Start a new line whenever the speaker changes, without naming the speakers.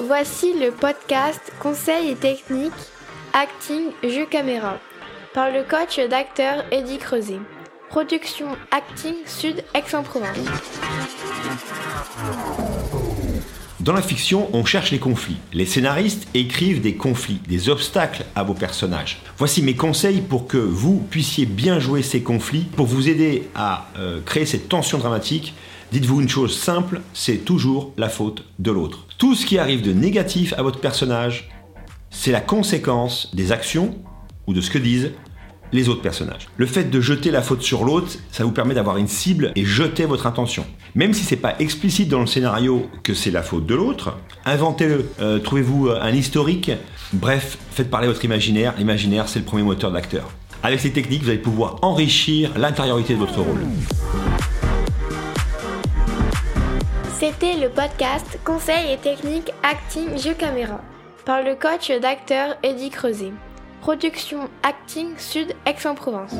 Voici le podcast Conseils et techniques Acting Jeu Caméra par le coach d'acteur Eddie Creuset. Production Acting Sud Aix-en-Provence.
Dans la fiction, on cherche les conflits. Les scénaristes écrivent des conflits, des obstacles à vos personnages. Voici mes conseils pour que vous puissiez bien jouer ces conflits, pour vous aider à euh, créer cette tension dramatique. Dites-vous une chose simple, c'est toujours la faute de l'autre. Tout ce qui arrive de négatif à votre personnage, c'est la conséquence des actions ou de ce que disent les autres personnages. Le fait de jeter la faute sur l'autre, ça vous permet d'avoir une cible et jeter votre intention. Même si c'est pas explicite dans le scénario que c'est la faute de l'autre, inventez-le. Euh, trouvez-vous euh, un historique. Bref, faites parler votre imaginaire. L'imaginaire, c'est le premier moteur de l'acteur. Avec ces techniques, vous allez pouvoir enrichir l'intériorité de votre rôle.
C'était le podcast Conseils et techniques Acting Jeu Caméra par le coach d'acteur Eddie Creuset. Production Acting Sud Aix-en-Provence.